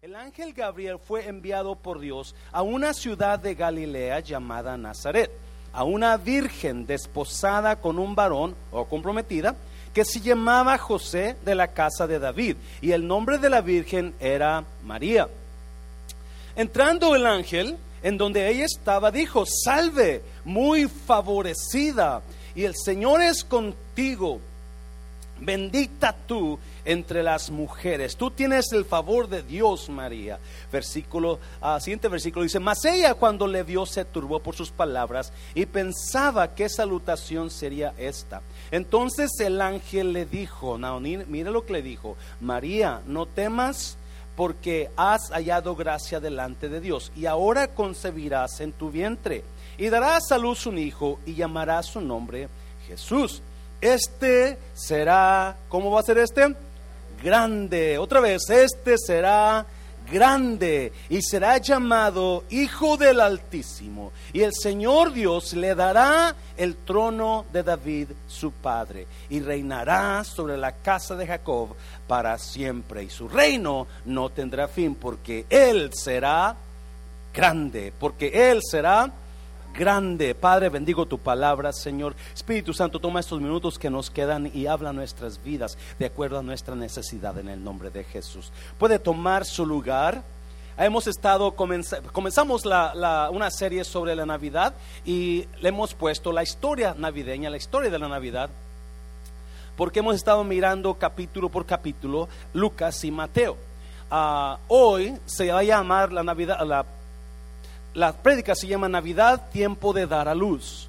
El ángel Gabriel fue enviado por Dios a una ciudad de Galilea llamada Nazaret, a una virgen desposada con un varón o comprometida que se llamaba José de la casa de David, y el nombre de la virgen era María. Entrando el ángel, en donde ella estaba, dijo, salve, muy favorecida, y el Señor es contigo. Bendita tú entre las mujeres. Tú tienes el favor de Dios, María. Versículo, ah, siguiente versículo dice, mas ella cuando le vio se turbó por sus palabras y pensaba qué salutación sería esta. Entonces el ángel le dijo, no, mire lo que le dijo, María, no temas porque has hallado gracia delante de Dios y ahora concebirás en tu vientre y darás a luz un hijo y llamarás su nombre Jesús este será, ¿cómo va a ser este? Grande. Otra vez, este será grande y será llamado Hijo del Altísimo. Y el Señor Dios le dará el trono de David, su padre, y reinará sobre la casa de Jacob para siempre. Y su reino no tendrá fin, porque Él será grande, porque Él será grande. Padre, bendigo tu palabra, Señor. Espíritu Santo, toma estos minutos que nos quedan y habla nuestras vidas de acuerdo a nuestra necesidad en el nombre de Jesús. Puede tomar su lugar. Hemos estado, comenzamos una serie sobre la Navidad y le hemos puesto la historia navideña, la historia de la Navidad, porque hemos estado mirando capítulo por capítulo Lucas y Mateo. Ah, hoy se va a llamar la Navidad, la la prédica se llama Navidad, tiempo de dar a luz.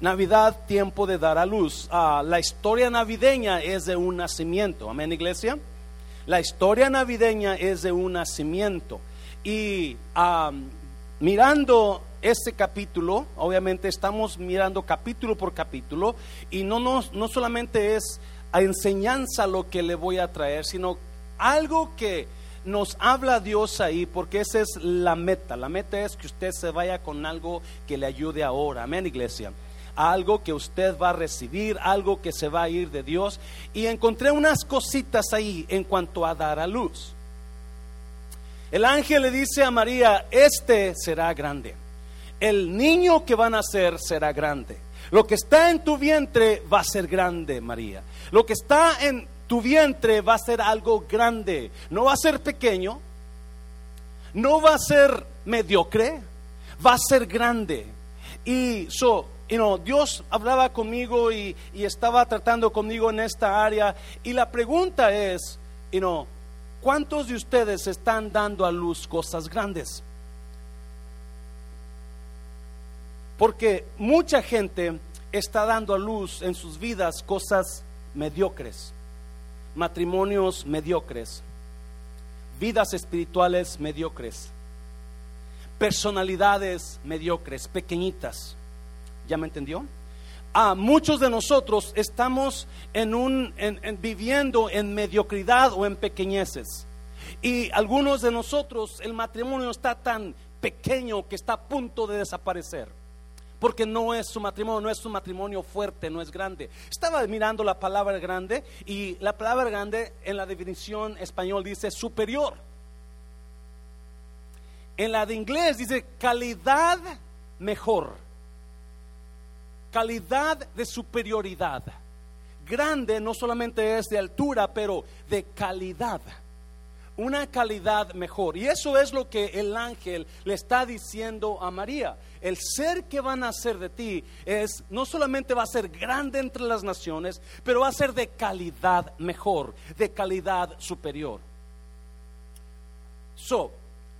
Navidad, tiempo de dar a luz. Ah, la historia navideña es de un nacimiento. Amén, iglesia. La historia navideña es de un nacimiento. Y mirando este capítulo, obviamente estamos mirando capítulo por capítulo, y no, no solamente es a enseñanza lo que le voy a traer, sino algo que nos habla Dios ahí porque esa es la meta. La meta es que usted se vaya con algo que le ayude ahora. Amén, iglesia. Algo que usted va a recibir, algo que se va a ir de Dios. Y encontré unas cositas ahí en cuanto a dar a luz. El ángel le dice a María, este será grande. El niño que van a nacer será grande. Lo que está en tu vientre va a ser grande, María. Lo que está en tu vientre va a ser algo grande, no va a ser pequeño, no va a ser mediocre, va a ser grande. Y so, you know, Dios hablaba conmigo y, estaba tratando conmigo en esta área. Y la pregunta es, you know, ¿cuántos de ustedes están dando a luz cosas grandes? Porque mucha gente está dando a luz en sus vidas cosas mediocres matrimonios mediocres, vidas espirituales mediocres, personalidades mediocres, pequeñitas. ¿Ya me entendió? Ah, muchos de nosotros estamos en un, viviendo en mediocridad o en pequeñeces. Y algunos de nosotros el matrimonio está tan pequeño que está a punto de desaparecer porque no es su matrimonio, no es un matrimonio fuerte, no es grande. Estaba mirando la palabra grande y la palabra grande en la definición español dice superior. En la de inglés dice calidad mejor, calidad de superioridad. Grande no solamente es de altura, pero de calidad una calidad mejor. Y eso es lo que el ángel le está diciendo a María. El ser que van a hacer de ti es, no solamente va a ser grande entre las naciones, pero va a ser de calidad mejor, de calidad superior. So,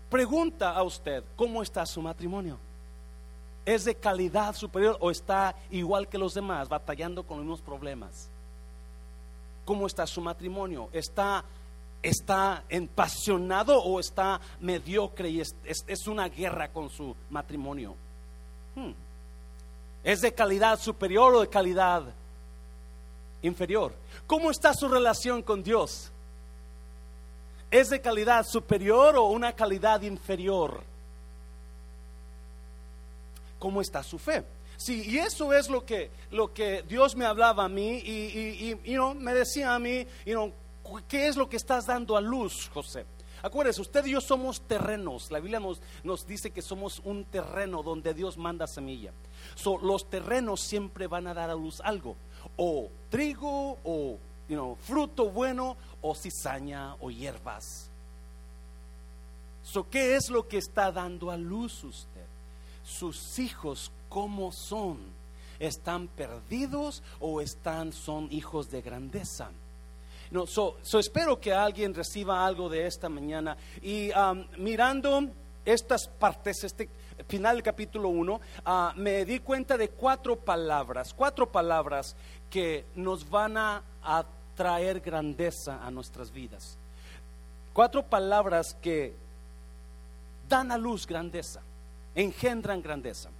pregunta a usted, ¿cómo está su matrimonio? ¿Es de calidad superior o está igual que los demás, batallando con los mismos problemas? ¿Cómo está su matrimonio? ¿Está está empasionado o está mediocre y es, una guerra con su matrimonio. Hmm. ¿Es de calidad superior o de calidad inferior? ¿Cómo está su relación con Dios? ¿Es de calidad superior o una calidad inferior? ¿Cómo está su fe? Sí, y eso es lo que, lo que Dios me hablaba a mí y, y, me decía a mí, you ¿qué es lo que estás dando a luz, José? Acuérdense, usted y yo somos terrenos. La Biblia nos, dice que somos un terreno donde Dios manda semilla. So, los terrenos siempre van a dar a luz algo. O trigo, o you know, fruto bueno, o cizaña, o hierbas. So, ¿Qué es lo que está dando a luz usted? Sus hijos, ¿cómo son? ¿Están perdidos o están, son hijos de grandeza? No, so, espero que alguien reciba algo de esta mañana. Y mirando estas partes, este final del capítulo 1, ah, me di cuenta de cuatro palabras, cuatro palabras que nos van a, a traer grandeza a nuestras vidas. Cuatro palabras que dan a luz grandeza, engendran grandeza.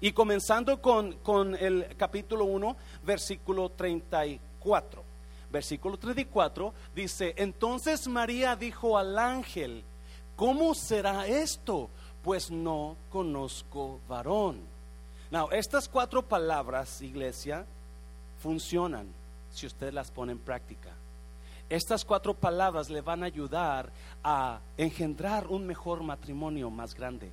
Y comenzando con, con el capítulo 1, versículo 34 versículo 34, dice, entonces María dijo al ángel, ¿cómo será esto? Pues no conozco varón. Now, estas cuatro palabras, iglesia, funcionan si usted las pone en práctica. Estas cuatro palabras le van a ayudar a engendrar un mejor matrimonio más grande.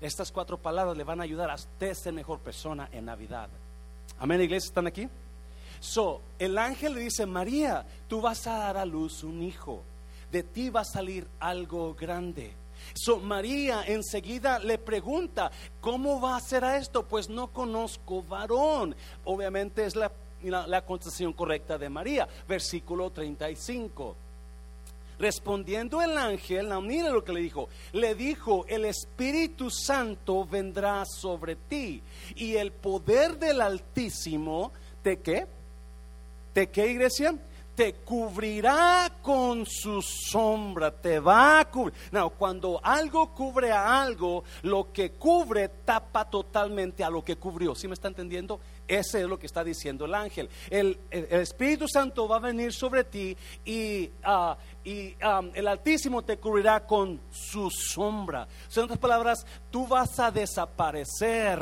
Estas cuatro palabras le van a ayudar a usted ser mejor persona en Navidad. Amén, iglesia, ¿están aquí? So, el ángel le dice, María, tú vas a dar a luz un hijo, de ti va a salir algo grande. So, María enseguida le pregunta, ¿cómo va a ser esto? Pues no conozco varón. Obviamente es la, la, contestación correcta de María, versículo 35. Respondiendo el ángel, mira lo que le dijo. Le dijo, el Espíritu Santo vendrá sobre ti y el poder del Altísimo, ¿de qué? ¿De qué iglesia? Te cubrirá con su sombra, te va a cubrir. No, cuando algo cubre a algo, lo que cubre tapa totalmente a lo que cubrió. ¿Sí me está entendiendo? Ese es lo que está diciendo el ángel. El, Espíritu Santo va a venir sobre ti y, ah, y el Altísimo te cubrirá con su sombra. En otras palabras, tú vas a desaparecer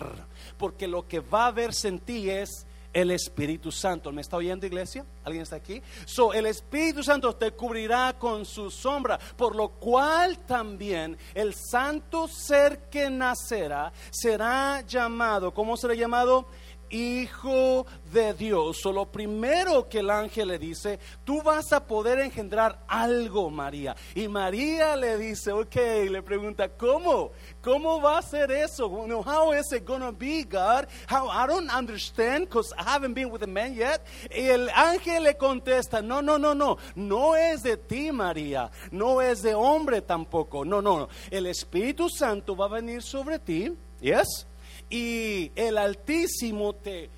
porque lo que va a verse en ti es el Espíritu Santo. ¿Me está oyendo, iglesia? ¿Alguien está aquí? So, el Espíritu Santo te cubrirá con su sombra, por lo cual también el santo ser que nacerá será llamado, ¿cómo será llamado? Hijo de Dios. So, lo primero que el ángel le dice, tú vas a poder engendrar algo, María. Y María le dice, ok, le pregunta, ¿cómo? ¿Cómo va a ser eso? how is it to be, God? How, I don't understand because I haven't been with a man yet. Y el ángel le contesta, no, no, no, no, no es de ti, María. No es de hombre tampoco. No, no, no. El Espíritu Santo va a venir sobre ti. Yes? Y el Altísimo te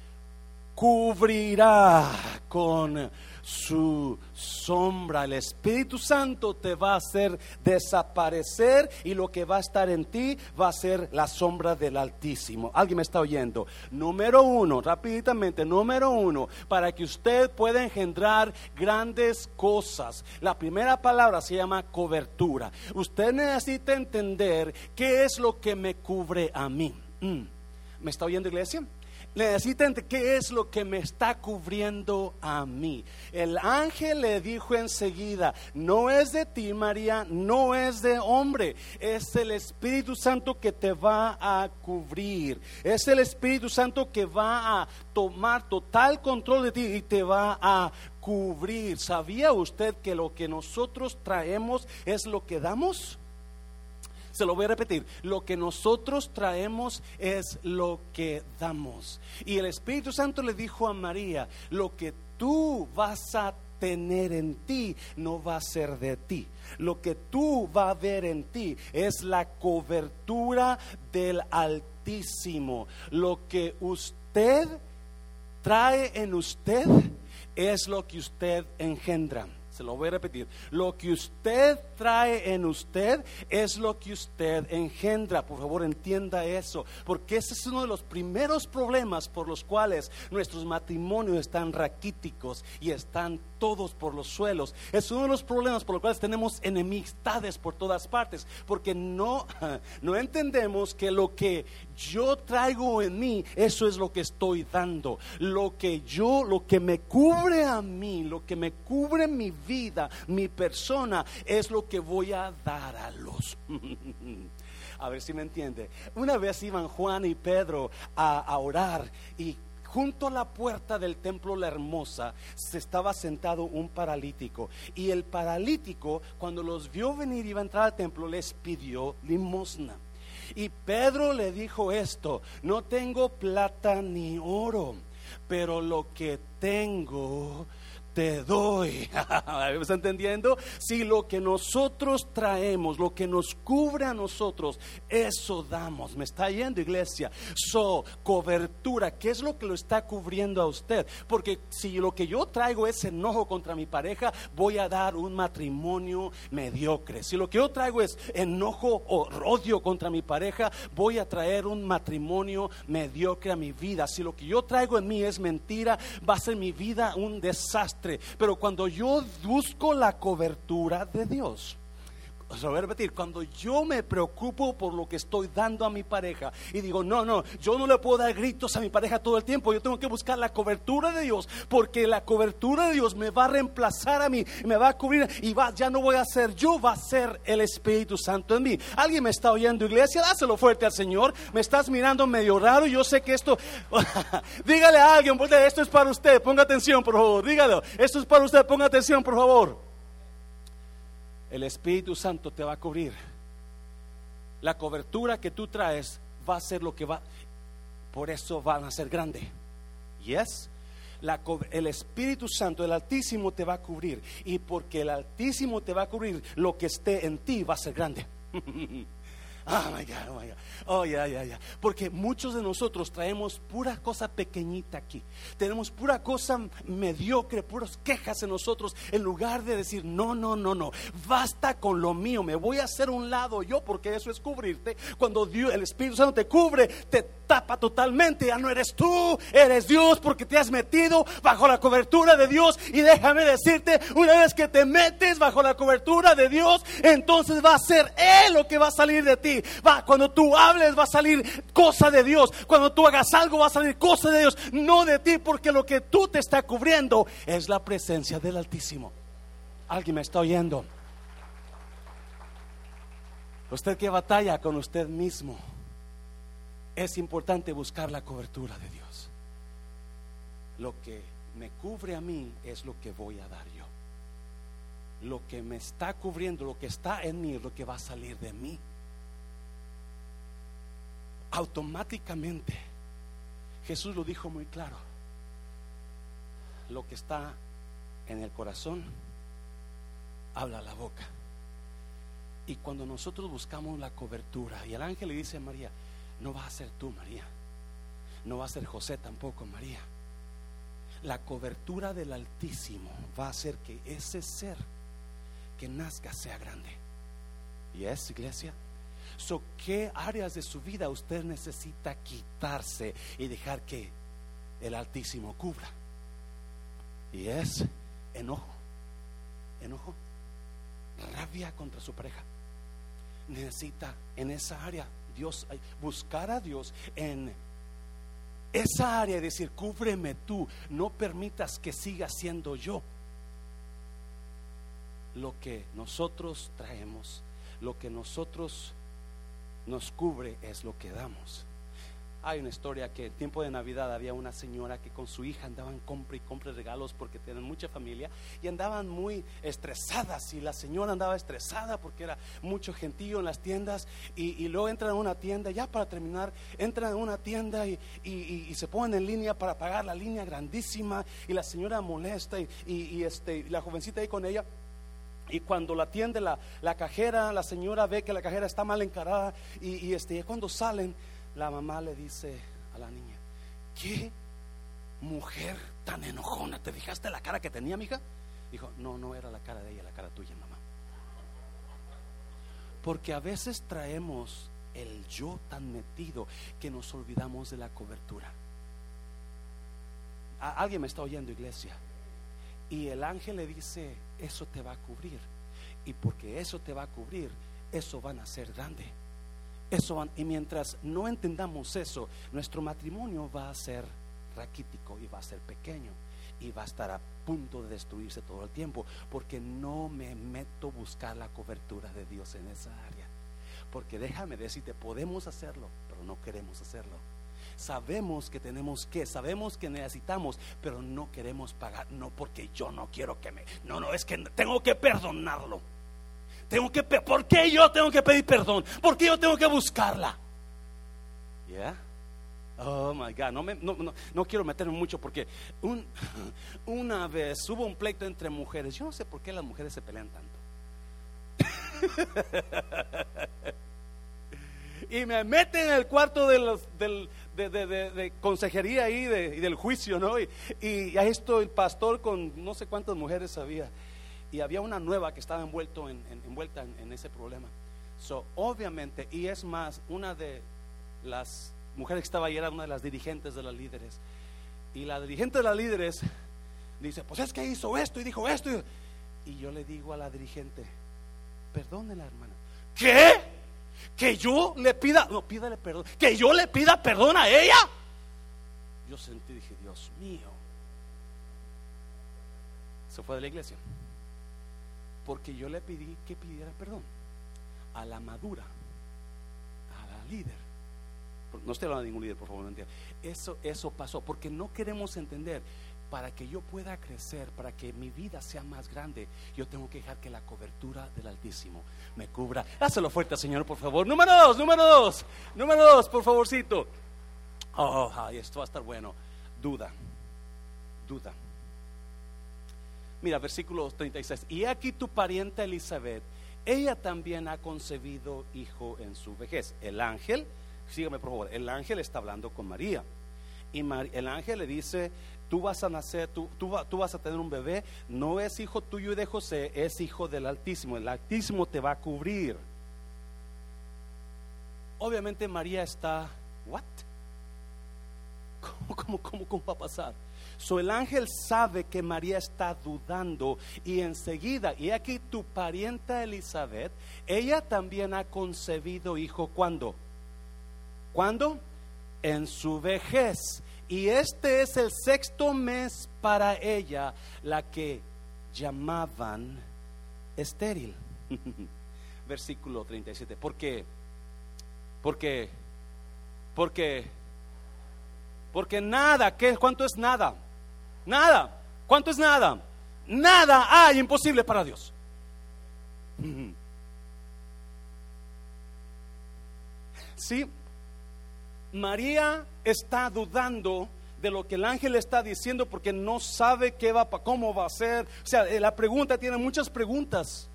cubrirá con su sombra. El Espíritu Santo te va a hacer desaparecer y lo que va a estar en ti va a ser la sombra del Altísimo. ¿Alguien me está oyendo? Número uno, rápidamente, número uno, para que usted pueda engendrar grandes cosas. La primera palabra se llama cobertura. Usted necesita entender qué es lo que me cubre a mí. Mm. ¿Me está oyendo iglesia? Necesitan qué es lo que me está cubriendo a mí. El ángel le dijo enseguida, no es de ti María, no es de hombre, es el Espíritu Santo que te va a cubrir. Es el Espíritu Santo que va a tomar total control de ti y te va a cubrir. ¿Sabía usted que lo que nosotros traemos es lo que damos? Se lo voy a repetir. Lo que nosotros traemos es lo que damos. Y el Espíritu Santo le dijo a María, lo que tú vas a tener en ti no va a ser de ti. Lo que tú va a ver en ti es la cobertura del Altísimo. Lo que usted trae en usted es lo que usted engendra. Se lo voy a repetir. Lo que usted trae en usted es lo que usted engendra. Por favor, entienda eso. Porque ese es uno de los primeros problemas por los cuales nuestros matrimonios están raquíticos y están todos por los suelos. Es uno de los problemas por los cuales tenemos enemistades por todas partes. Porque no, no entendemos que lo que yo traigo en mí, eso es lo que estoy dando. Lo que yo, lo que me cubre a mí, lo que me cubre mi vida vida, mi persona, es lo que voy a dar a los. a ver si me entiende. Una vez iban Juan y Pedro a, orar y junto a la puerta del templo La Hermosa se estaba sentado un paralítico. Y el paralítico, cuando los vio venir y iba a entrar al templo, les pidió limosna. Y Pedro le dijo esto, no tengo plata ni oro, pero lo que tengo te doy. ¿Me está entendiendo? Si lo que nosotros traemos, lo que nos cubre a nosotros, eso damos. ¿Me está yendo, iglesia? So, cobertura, ¿qué es lo que lo está cubriendo a usted? Porque si lo que yo traigo es enojo contra mi pareja, voy a dar un matrimonio mediocre. Si lo que yo traigo es enojo o odio contra mi pareja, voy a traer un matrimonio mediocre a mi vida. Si lo que yo traigo en mí es mentira, va a ser mi vida un desastre pero cuando yo busco la cobertura de Dios, a repetir, cuando yo me preocupo por lo que estoy dando a mi pareja y digo, no, no, yo no le puedo dar gritos a mi pareja todo el tiempo, yo tengo que buscar la cobertura de Dios, porque la cobertura de Dios me va a reemplazar a mí, me va a cubrir y va, ya no voy a ser yo, va a ser el Espíritu Santo en mí. ¿Alguien me está oyendo, iglesia? Dáselo fuerte al Señor. Me estás mirando medio raro, yo sé que esto, dígale a alguien, esto es para usted, ponga atención, por favor, dígalo, esto es para usted, ponga atención, por favor el Espíritu Santo te va a cubrir. La cobertura que tú traes va a ser lo que va, por eso van a ser grande. Yes. El Espíritu Santo, el Altísimo te va a cubrir. Y porque el Altísimo te va a cubrir, lo que esté en ti va a ser grande. Oh my God, oh my God. Oh, ya, ya, ya. Porque muchos de nosotros traemos pura cosa pequeñita aquí. Tenemos pura cosa mediocre, puras quejas en nosotros. En lugar de decir, no, no, no, no. Basta con lo mío. Me voy a hacer un lado yo, porque eso es cubrirte. Cuando Dios, el Espíritu Santo te cubre, te tapa totalmente. Ya no eres tú, eres Dios, porque te has metido bajo la cobertura de Dios. Y déjame decirte, una vez que te metes bajo la cobertura de Dios, entonces va a ser Él lo que va a salir de ti. Va, cuando tú hables va a salir cosa de Dios. Cuando tú hagas algo va a salir cosa de Dios, no de ti, porque lo que tú te está cubriendo es la presencia del Altísimo. ¿Alguien me está oyendo? Usted que batalla con usted mismo, es importante buscar la cobertura de Dios. Lo que me cubre a mí es lo que voy a dar yo. Lo que me está cubriendo, lo que está en mí es lo que va a salir de mí automáticamente, Jesús lo dijo muy claro, lo que está en el corazón, habla la boca. Y cuando nosotros buscamos la cobertura, y el ángel le dice a María, no va a ser tú, María, no va a ser José tampoco, María. La cobertura del Altísimo va a hacer que ese ser que nazca sea grande. ¿Y es, iglesia? ¿Qué áreas de su vida usted necesita quitarse y dejar que el Altísimo cubra? Y es enojo, enojo, rabia contra su pareja. Necesita en esa área buscar a Dios en esa área y decir, cúbreme tú, no permitas que siga siendo yo. Lo que nosotros traemos, lo que nosotros nos cubre es lo que damos. Hay una historia que en tiempo de Navidad había una señora que con su hija andaban compra y compra regalos porque tienen mucha familia y andaban muy estresadas y la señora andaba estresada porque era mucho gentío en las tiendas y, luego entran a una tienda, ya para terminar, entran a una tienda y, se ponen en línea para pagar la línea grandísima y la señora molesta y, este, la jovencita ahí con ella y cuando la atiende la, cajera, la señora ve que la cajera está mal encarada y, este, cuando salen, la mamá le dice a la niña, ¿qué mujer tan enojona? ¿Te fijaste la cara que tenía, mija? Dijo, no, no era la cara de ella, la cara tuya, mamá. Porque a veces traemos el yo tan metido que nos olvidamos de la cobertura. ¿Alguien me está oyendo, iglesia? Y el ángel le dice, eso te va a cubrir. Y porque eso te va a cubrir, eso van a ser grande. Eso y mientras no entendamos eso, nuestro matrimonio va a ser raquítico y va a ser pequeño. y va a estar a punto de destruirse todo el tiempo, porque no me meto a buscar la cobertura de Dios en esa área. Porque déjame decirte, podemos hacerlo, pero no queremos hacerlo. Sabemos que tenemos que, sabemos que necesitamos, pero no queremos pagar. No porque yo no quiero que me. No, no, es que tengo que perdonarlo. Tengo que. ¿Por qué yo tengo que pedir perdón? ¿Por qué yo tengo que buscarla? ¿Ya? Oh my God, no, me, no, no, no, quiero meterme mucho porque un, una vez hubo un pleito entre mujeres. Yo no sé por qué las mujeres se pelean tanto. y me meten en el cuarto de, los, del, de, consejería y del juicio, ¿no? Y, y ahí esto el pastor con no sé cuántas mujeres había. Y había una nueva que estaba envuelto en, envuelta en, ese problema. So, obviamente, y es más, una de las mujeres que estaba ahí era una de las dirigentes de las líderes. Y la dirigente de las líderes dice, pues es que hizo esto y dijo esto. Y yo le digo a la dirigente, perdónela hermana. ¿Qué? Que yo le pida, no, pídale perdón, que yo le pida perdón a ella. Yo sentí, dije, Dios mío. Se fue de la iglesia. Porque yo le pedí que pidiera perdón a la madura, a la líder. No estoy hablando de ningún líder, por favor, no entienda. Eso, eso pasó, porque no queremos entender para que yo pueda crecer, para que mi vida sea más grande, yo tengo que dejar que la cobertura del Altísimo me cubra. Hácelo fuerte, Señor, por favor. Número dos, número dos, número dos, por favorcito. Oh, esto va a estar bueno. Duda, duda. Mira, versículo 36. Y aquí tu pariente Elizabeth, ella también ha concebido hijo en su vejez. El ángel, sígame por favor, el ángel está hablando con María. Y el ángel le dice, tú vas a nacer, tú, tú, vas a tener un bebé, no es hijo tuyo y de José, es hijo del Altísimo. El Altísimo te va a cubrir. Obviamente María está, ¿what? ¿Cómo, cómo, cómo, va a pasar? So el ángel sabe que María está dudando y enseguida, y aquí tu parienta Elizabeth, ella también ha concebido hijo, ¿cuándo? ¿Cuándo? En su vejez. Y este es el sexto mes para ella, la que llamaban estéril. Versículo 37. ¿Por qué? Porque, porque, porque nada, ¿qué, ¿cuánto es nada? Nada. ¿Cuánto es nada? Nada hay imposible para Dios. Sí, María está dudando de lo que el ángel está diciendo porque no sabe qué va, cómo va a ser. O sea, eh, la pregunta tiene muchas preguntas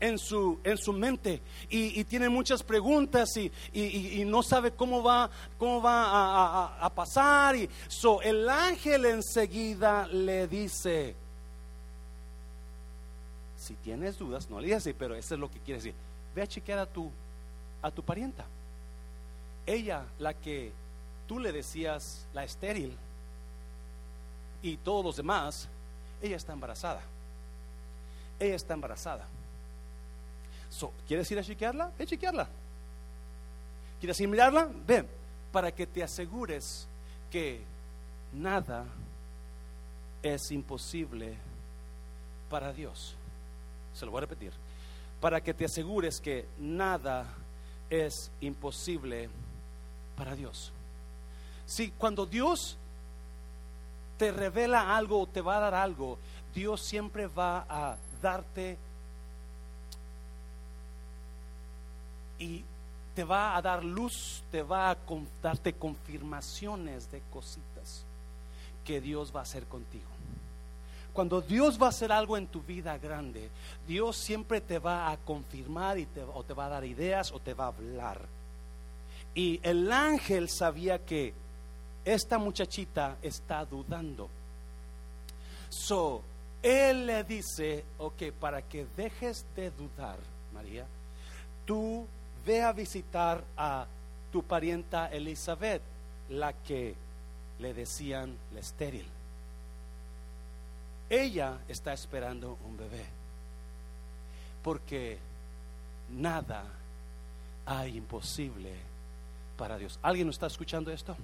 en su, en su mente y, tiene muchas preguntas y, no sabe cómo va, cómo va a, pasar. Y so, el ángel enseguida le dice, si tienes dudas, no le digas pero eso es lo que quiere decir. Ve a chequear a tu, a tu parienta ella la que tú le decías la estéril y todos los demás, ella está embarazada. Ella está embarazada. ¿Quieres ir a chequearla? Ve chequearla. ¿Quieres ir a mirarla? Ven, para que te asegures que nada es imposible para Dios. Se lo voy a repetir. Para que te asegures que nada es imposible para Dios. Si cuando Dios te revela algo o te va a dar algo, Dios siempre va a darte y te va a dar luz, te va a darte confirmaciones de cositas que Dios va a hacer contigo. Cuando Dios va a hacer algo en tu vida grande, Dios siempre te va a confirmar y te, o te va a dar ideas o te va a hablar. Y el ángel sabía que esta muchachita está dudando. So, él le dice, ok, para que dejes de dudar, María, tú ve a visitar a tu parienta Elizabeth, la que le decían la estéril. Ella está esperando un bebé, porque nada hay imposible para Dios. ¿Alguien está escuchando esto?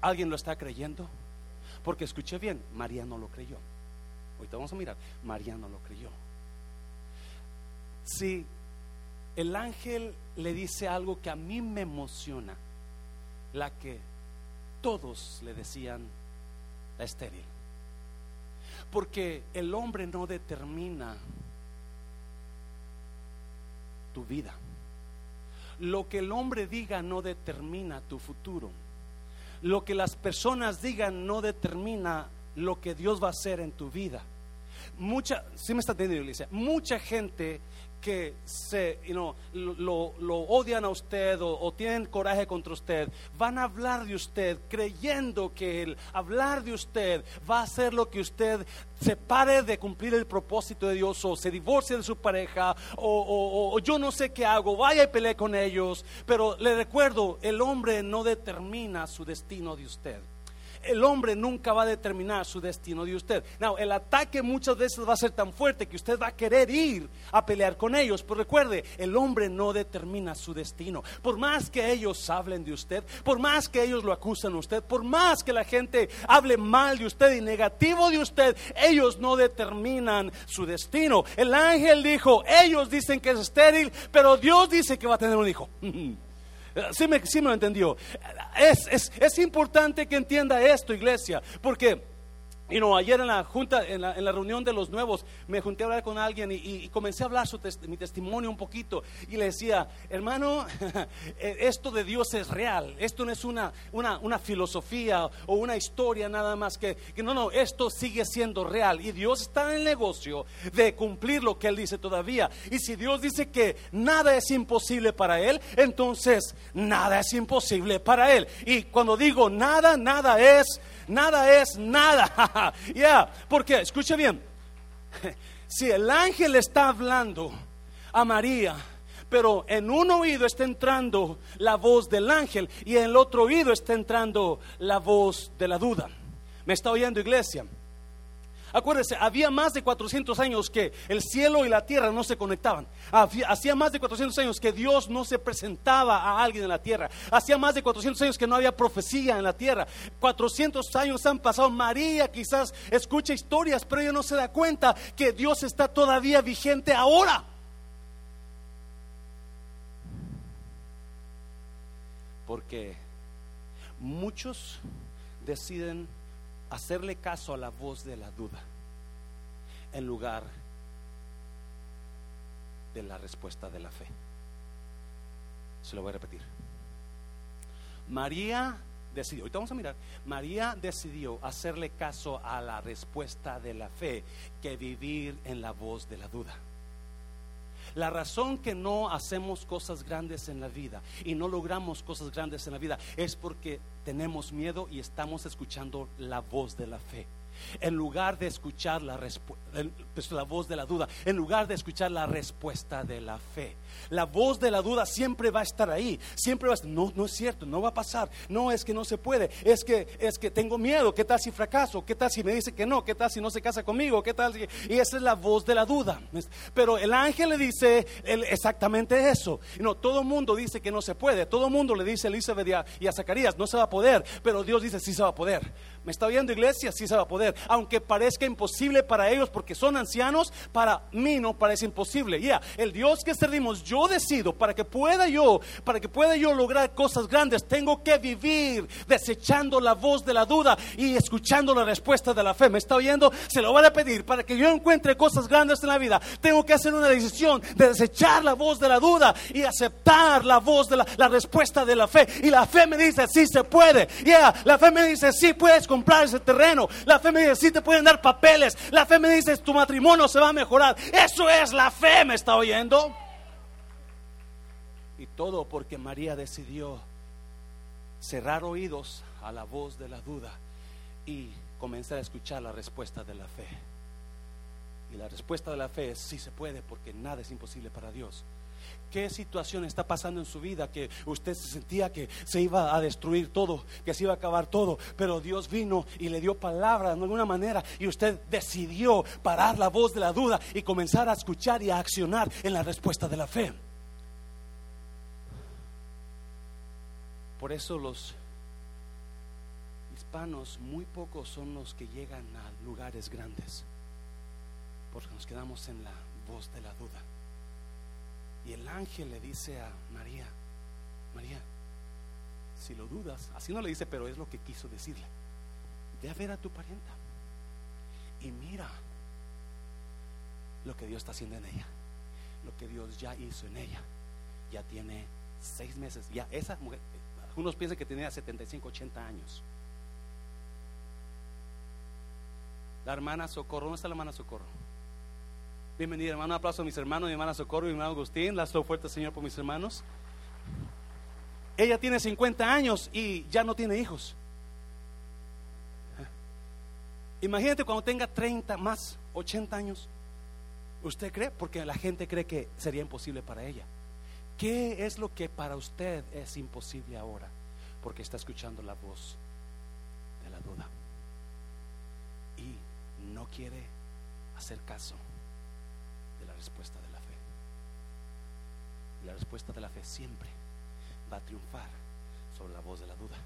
¿Alguien lo está creyendo? Porque escuché bien, María no lo creyó. Ahorita vamos a mirar, María no lo creyó. Si el ángel le dice algo que a mí me emociona, la que todos le decían la estéril. Porque el hombre no determina tu vida. Lo que el hombre diga no determina tu futuro. Lo que las personas digan no determina lo que Dios va a hacer en tu vida. Mucha, si me está entendiendo, iglesia, mucha gente que se, lo, odian a usted o, tienen coraje contra usted, van a hablar de usted creyendo que el hablar de usted va a hacer lo que usted se pare de cumplir el propósito de Dios o se divorcie de su pareja o, o yo no sé qué hago, vaya y pelee con ellos. Pero le recuerdo, el hombre no determina su destino de usted el hombre nunca va a determinar su destino de usted. No, el ataque muchas veces va a ser tan fuerte que usted va a querer ir a pelear con ellos. Pero recuerde, el hombre no determina su destino. Por más que ellos hablen de usted, por más que ellos lo acusan a usted, por más que la gente hable mal de usted y negativo de usted, ellos no determinan su destino. El ángel dijo, ellos dicen que es estéril, pero Dios dice que va a tener un hijo. Sí me, sí me lo entendió. Es, es, es importante que entienda esto, iglesia, porque y no, ayer en la junta, en la, reunión de los nuevos, me junté a hablar con alguien y, comencé a hablar mi testimonio un poquito. Y le decía, hermano, eh, esto de Dios es real. Esto no es una, una, filosofía o una historia nada más que, que, no, no, esto sigue siendo real. Y Dios está en el negocio de cumplir lo que Él dice todavía. Y si Dios dice que nada es imposible para Él, entonces nada es imposible para Él. Y cuando digo nada, nada es nada es nada. ya, porque, escuche bien, si el ángel está hablando a María, pero en un oído está entrando la voz del ángel y en el otro oído está entrando la voz de la duda. ¿Me está oyendo iglesia? Acuérdense, había más de 400 años que el cielo y la tierra no se conectaban. Hacía más de 400 años que Dios no se presentaba a alguien en la tierra. Hacía más de 400 años que no había profecía en la tierra. 400 años han pasado. María quizás escucha historias, pero ella no se da cuenta que Dios está todavía vigente ahora. Porque muchos deciden hacerle caso a la voz de la duda en lugar de la respuesta de la fe. Se lo voy a repetir. María decidió, ahorita vamos a mirar, María decidió hacerle caso a la respuesta de la fe que vivir en la voz de la duda. La razón que no hacemos cosas grandes en la vida y no logramos cosas grandes en la vida es porque tenemos miedo y estamos escuchando la voz de la fe en lugar de escuchar la, pues, la voz de la duda, en lugar de escuchar la respuesta de la fe. La voz de la duda siempre va a estar ahí, siempre va a estar, no, no es cierto, no va a pasar, no es que no se puede, es que, es que tengo miedo, ¿qué tal si fracaso? ¿Qué tal si me dice que no? ¿Qué tal si no se casa conmigo? ¿Qué tal Y esa es la voz de la duda. Pero el ángel le dice exactamente eso. No, todo el mundo dice que no se puede, todo el mundo le dice a Elizabeth y a, Zacarías, no se va a poder, pero Dios dice, sí se va a poder. ¿Me está viendo iglesia? Sí se va a poder. Aunque parezca imposible para ellos porque son ancianos, para mí no parece imposible. Ya, el Dios que servimos, yo decido, para que pueda yo, para que pueda yo lograr cosas grandes, tengo que vivir desechando la voz de la duda y escuchando la respuesta de la fe. ¿Me está oyendo? Se lo voy a pedir para que yo encuentre cosas grandes en la vida. Tengo que hacer una decisión de desechar la voz de la duda y aceptar la voz de la, respuesta de la fe. Y la fe me dice, sí se puede. Ya, la fe me dice, sí puedes comprar ese terreno. La fe me dice, sí te pueden dar papeles. La fe me dice, tu matrimonio se va a mejorar. Eso es la fe, ¿me está oyendo? Y todo porque María decidió cerrar oídos a la voz de la duda y comenzar a escuchar la respuesta de la fe. Y la respuesta de la fe es sí se puede porque nada es imposible para Dios. ¿Qué situación está pasando en su vida que usted se sentía que se iba a destruir todo, que se iba a acabar todo? Pero Dios vino y le dio palabra de alguna manera y usted decidió parar la voz de la duda y comenzar a escuchar y a accionar en la respuesta de la fe. Por eso los hispanos, muy pocos son los que llegan a lugares grandes, porque nos quedamos en la voz de la duda. Y el ángel le dice a María, María, si lo dudas, así no le dice, pero es lo que quiso decirle, ve a ver a tu parienta y mira lo que Dios está haciendo en ella, lo que Dios ya hizo en ella. Ya tiene seis meses, ya esa mujer, algunos piensan que tenía 75, 80 años. La hermana Socorro, ¿dónde está la hermana Socorro? Bienvenida, hermano. Un aplauso a mis hermanos, mi hermana Socorro y mi hermano Agustín. Las fuerte, Señor, por mis hermanos. Ella tiene 50 años y ya no tiene hijos. Imagínate cuando tenga 30 más, 80 años. ¿Usted cree? Porque la gente cree que sería imposible para ella. ¿Qué es lo que para usted es imposible ahora? Porque está escuchando la voz de la duda. Y no quiere hacer caso respuesta de la fe. La respuesta de la fe siempre va a triunfar sobre la voz de la duda.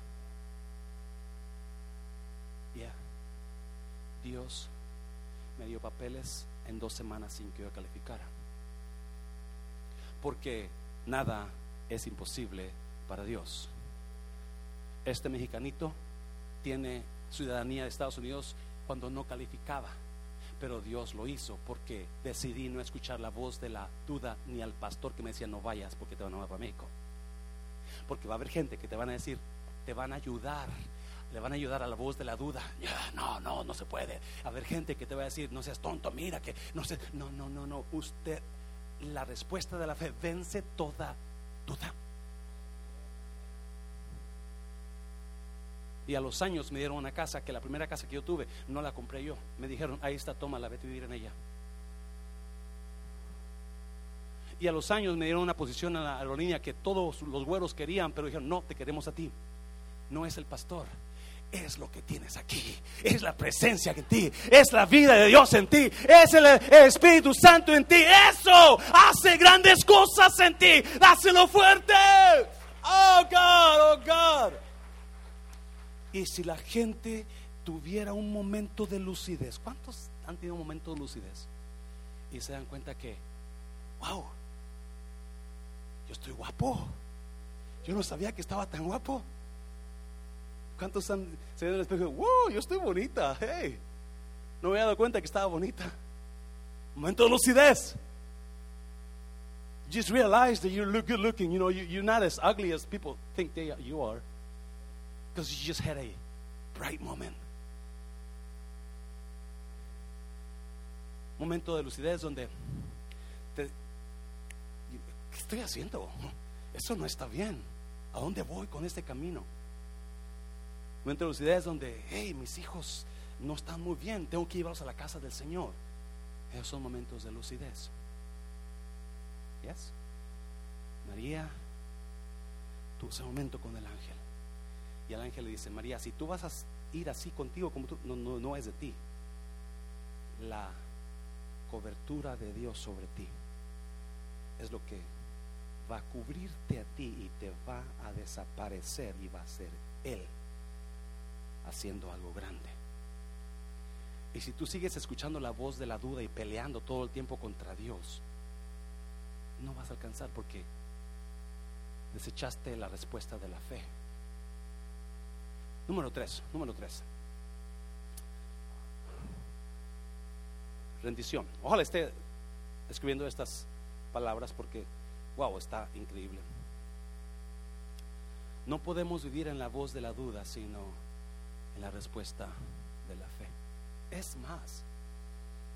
Ya, Dios me dio papeles en dos semanas sin que yo calificara. Porque nada es imposible para Dios. Este mexicanito tiene ciudadanía de Estados Unidos cuando no calificaba, pero Dios lo hizo porque decidí no escuchar la voz de la duda ni al pastor que me decía no vayas porque te van a ir para México. Porque va a haber gente que te van a decir, te van a ayudar, le van a ayudar a la voz de la duda. no, no, no se puede. A haber gente que te va a decir, no seas tonto, mira que no sé, no, no, no, no, usted la respuesta de la fe vence toda duda. Y a los años me dieron una casa que la primera casa que yo tuve no la compré yo. Me dijeron, ahí está, toma, la vete a vivir en ella. Y a los años me dieron una posición en la aerolínea que todos los güeros querían, pero dijeron, no, te queremos a ti. No es el pastor, es lo que tienes aquí, es la presencia en ti, es la vida de Dios en ti, es el, Espíritu Santo en ti. Eso hace grandes cosas en ti. Dáselo fuerte. Oh God, oh God. Y si la gente tuviera un momento de lucidez, ¿cuántos han tenido un momento de lucidez? Y se dan cuenta que, wow, yo estoy guapo. Yo no sabía que estaba tan guapo. ¿Cuántos han, se ven en el espejo? ¡Wow! Yo estoy bonita. ¡Hey! No me había dado cuenta que estaba bonita. Momento de lucidez. Just realize that you look good looking. You know, you, you're not as ugly as people think they you are. Because you just had a bright moment. Momento de lucidez donde ¿qué estoy haciendo? Eso no está bien. ¿A dónde voy con este camino? momento de lucidez donde, hey, mis hijos no están muy bien, tengo que llevarlos a la casa del Señor. Esos son momentos de lucidez. Yes? María tuvo ese momento con el ángel. Y el ángel le dice, María, si tú vas a ir así contigo como tú, no, no, no es de ti. La cobertura de Dios sobre ti es lo que va a cubrirte a ti y te va a desaparecer y va a ser Él haciendo algo grande. Y si tú sigues escuchando la voz de la duda y peleando todo el tiempo contra Dios, no vas a alcanzar porque desechaste la respuesta de la fe. Número tres, número tres. Rendición. Ojalá esté escribiendo estas palabras porque, wow, está increíble. No podemos vivir en la voz de la duda, sino la respuesta de la fe. Es más,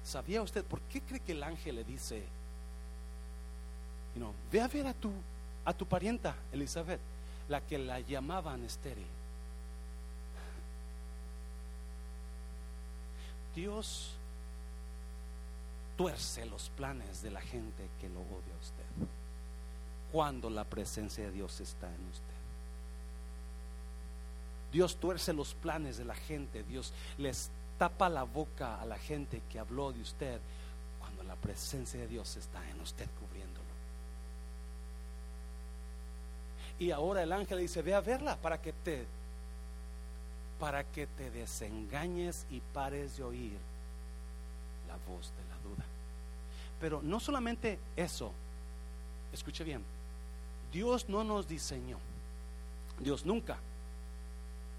¿sabía usted por qué cree que el ángel le dice, you ve a ver a tu, a tu parienta Elizabeth, la que la llamaban estéril? Dios tuerce los planes de la gente que lo odia a usted cuando la presencia de Dios está en usted. Dios tuerce los planes de la gente, Dios les tapa la boca a la gente que habló de usted cuando la presencia de Dios está en usted cubriéndolo. Y ahora el ángel dice, ve a verla para que te para que te desengañes y pares de oír la voz de la duda. Pero no solamente eso, escuche bien, Dios no nos diseñó, Dios nunca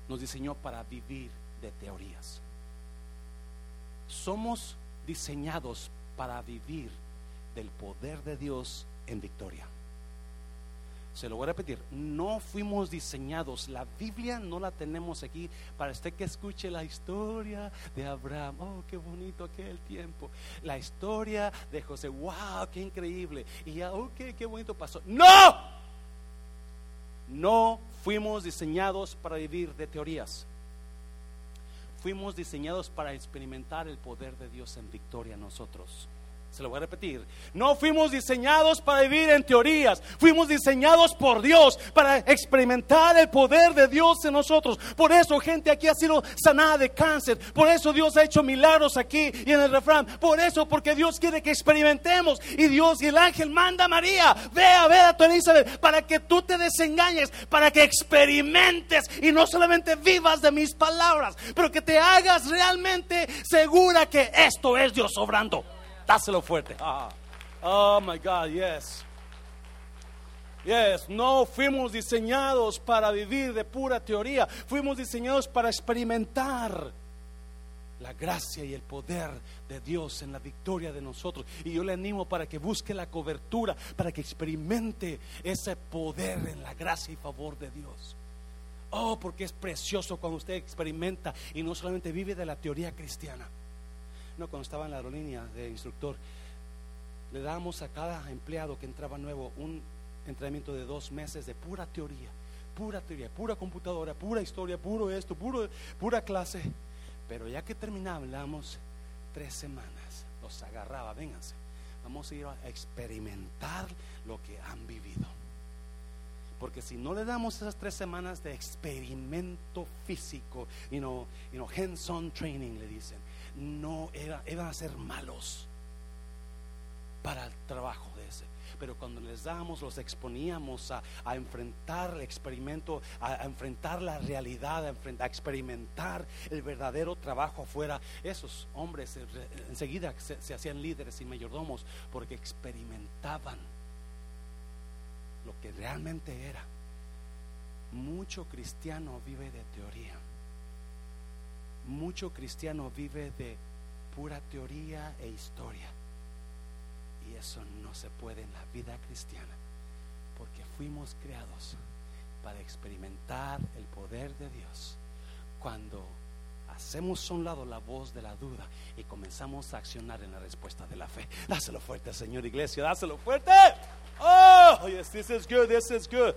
nos diseñó para vivir de teorías. Somos diseñados para vivir del poder de Dios en victoria. Se lo voy a repetir, no fuimos diseñados, la Biblia no la tenemos aquí para usted que escuche la historia de Abraham, oh, qué bonito aquel tiempo, la historia de José, wow, qué increíble, y ya, oh, qué, qué bonito pasó. No, no fuimos diseñados para vivir de teorías, fuimos diseñados para experimentar el poder de Dios en victoria nosotros. Se lo voy a repetir. No fuimos diseñados para vivir en teorías. Fuimos diseñados por Dios para experimentar el poder de Dios en nosotros. Por eso gente aquí ha sido sanada de cáncer. Por eso Dios ha hecho milagros aquí y en el refrán. Por eso, porque Dios quiere que experimentemos. Y Dios y el ángel manda a María. Ve a ver a tu Elizabeth para que tú te desengañes. Para que experimentes y no solamente vivas de mis palabras. Pero que te hagas realmente segura que esto es Dios obrando. Dáselo fuerte. Ah. Oh my God, yes. Yes, no fuimos diseñados para vivir de pura teoría, fuimos diseñados para experimentar la gracia y el poder de Dios en la victoria de nosotros. Y yo le animo para que busque la cobertura, para que experimente ese poder en la gracia y favor de Dios. Oh, porque es precioso cuando usted experimenta y no solamente vive de la teoría cristiana. No, cuando estaba en la aerolínea de instructor, le dábamos a cada empleado que entraba nuevo un entrenamiento de dos meses de pura teoría, pura teoría, pura computadora, pura historia, puro esto, puro, pura clase. Pero ya que terminábamos tres semanas, los agarraba, vénganse, vamos a ir a experimentar lo que han vivido. Porque si no le damos esas tres semanas de experimento físico, you know, you know hands-on training, le dicen, no era, iban a ser malos para el trabajo de ese. Pero cuando les damos, los exponíamos a, enfrentar el experimento, a, enfrentar la realidad, a, experimentar el verdadero trabajo afuera, esos hombres enseguida se, se hacían líderes y mayordomos porque experimentaban lo que realmente era. Mucho cristiano vive de teoría mucho cristiano vive de pura teoría e historia. Y eso no se puede en la vida cristiana, porque fuimos creados para experimentar el poder de Dios. Cuando hacemos a un lado la voz de la duda y comenzamos a accionar en la respuesta de la fe. Dáselo fuerte, Señor Iglesia, dáselo fuerte. Oh, yes, this is good, this is good.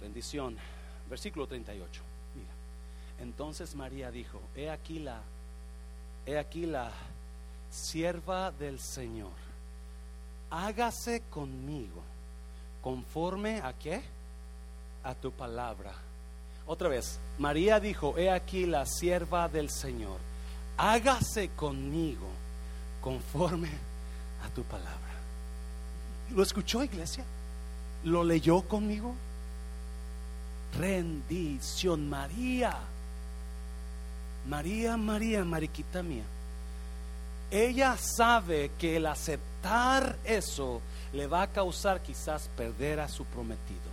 Bendición, versículo 38. Entonces María dijo, he aquí la, he aquí la sierva del Señor, hágase conmigo conforme a qué? A tu palabra. Otra vez, María dijo, he aquí la sierva del Señor, hágase conmigo conforme a tu palabra. ¿Lo escuchó iglesia? ¿Lo leyó conmigo? Rendición María María, María, Mariquita mía, ella sabe que el aceptar eso le va a causar quizás perder a su prometido.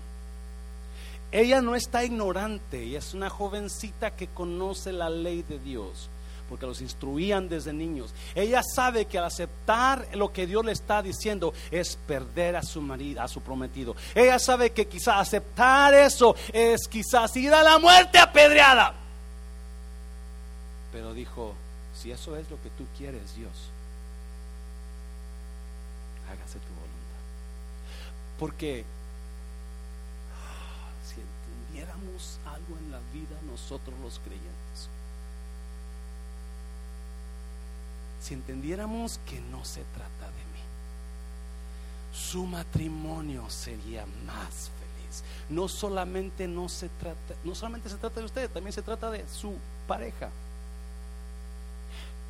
Ella no está ignorante, y es una jovencita que conoce la ley de Dios, porque los instruían desde niños. Ella sabe que al aceptar lo que Dios le está diciendo es perder a su marido, a su prometido. Ella sabe que quizás aceptar eso es quizás ir a la muerte apedreada. Pero dijo, si eso es lo que tú quieres, Dios, hágase tu voluntad. Porque ah, si entendiéramos algo en la vida nosotros los creyentes, si entendiéramos que no se trata de mí, su matrimonio sería más feliz. No solamente no se trata, no solamente se trata de usted, también se trata de su pareja.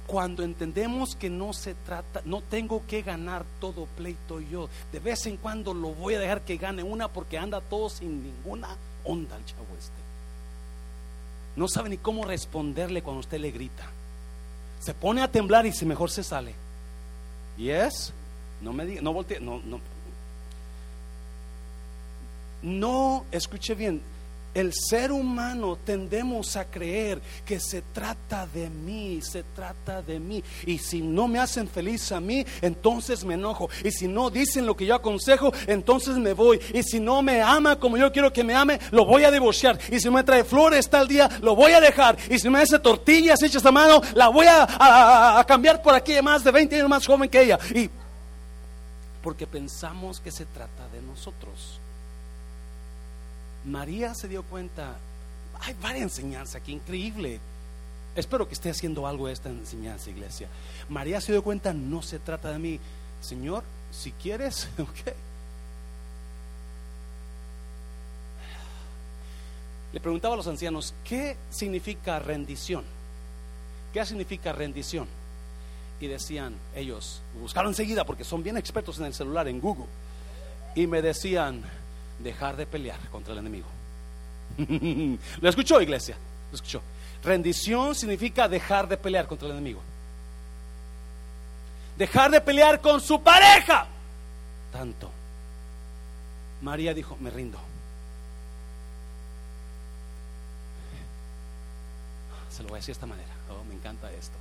Cuando entendemos que no se trata, no tengo que ganar todo pleito yo. De vez en cuando lo voy a dejar que gane una porque anda todo sin ninguna onda el chavo este. no sabe ni cómo responderle cuando usted le grita. Se pone a temblar y si mejor se sale. ¿Y es? No me diga, no voltee, no, no. No, escuche bien, el ser humano tendemos a creer que se trata de mí, se trata de mí. Y si no me hacen feliz a mí, entonces me enojo. Y si no dicen lo que yo aconsejo, entonces me voy. Y si no me ama como yo quiero que me ame, lo voy a divorciar. Y si me trae flores tal día, lo voy a dejar. Y si me hace tortillas hechas a mano, la voy a, cambiar por aquí más de 20 años más joven que ella. Y porque pensamos que se trata de nosotros. María se dio cuenta, hay varias enseñanzas aquí, increíble. Espero que esté haciendo algo esta enseñanza, iglesia. María se dio cuenta, no se trata de mí. Señor, si quieres, ok. Le preguntaba a los ancianos, ¿qué significa rendición? ¿Qué significa rendición? Y decían ellos, buscaron enseguida porque son bien expertos en el celular, en Google. Y me decían, dejar de pelear contra el enemigo. ¿Lo escuchó, iglesia? ¿Lo escuchó? Rendición significa dejar de pelear contra el enemigo. Dejar de pelear con su pareja. Tanto. María dijo, me rindo. Se lo voy a decir de esta manera. Oh, me encanta esto.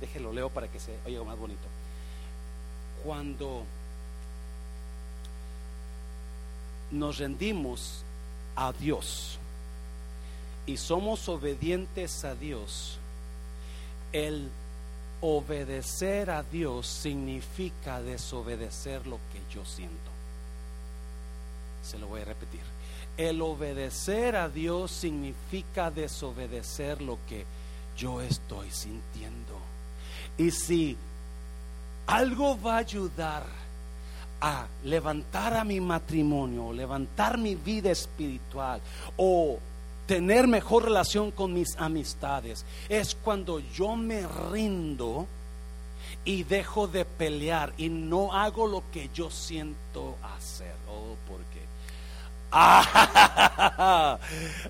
Déjelo leo para que se oiga más bonito. Cuando nos rendimos a Dios y somos obedientes a Dios, el obedecer a Dios significa desobedecer lo que yo siento. Se lo voy a repetir. El obedecer a Dios significa desobedecer lo que yo estoy sintiendo. Y si algo va a ayudar a levantar a mi matrimonio, levantar mi vida espiritual o tener mejor relación con mis amistades, es cuando yo me rindo y dejo de pelear y no hago lo que yo siento hacer. Oh, porque Ah,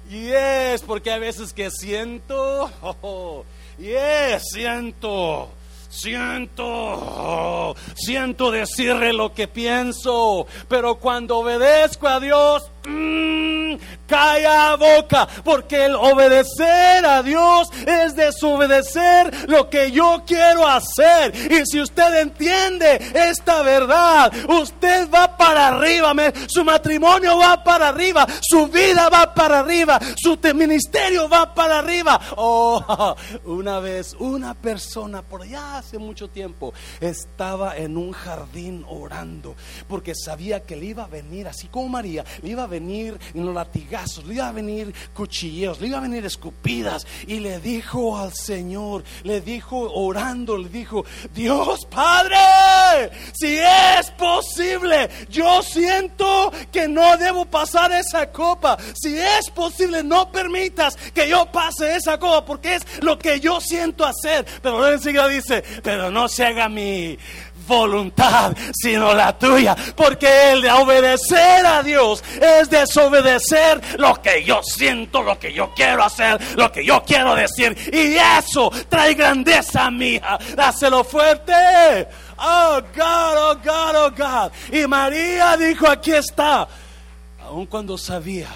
yes, porque a veces que siento, oh, yes, siento siento, siento decirle lo que pienso, pero cuando obedezco a Dios, mmm, calla boca, porque el obedecer a Dios es desobedecer lo que yo quiero hacer. Y si usted entiende esta verdad, usted va para arriba, su matrimonio va para arriba, su vida va para arriba, su ministerio va para arriba. Oh, una vez una persona por allá hace mucho tiempo estaba en un jardín orando porque sabía que le iba a venir, así como María, le iba a venir en los latigazos, le a venir cuchilleos, le a venir escupidas y le dijo al Señor, le dijo orando, le dijo, Dios Padre, si es posible, yo siento que no debo pasar esa copa, si es posible, no permitas que yo pase esa copa porque es lo que yo siento hacer, pero luego enseguida dice, pero no se haga mi voluntad, sino la tuya. Porque el de obedecer a Dios es desobedecer lo que yo siento, lo que yo quiero hacer, lo que yo quiero decir. Y eso trae grandeza mía. Dáselo fuerte. Oh God, oh God, oh God. Y María dijo, aquí está. Aun cuando sabía.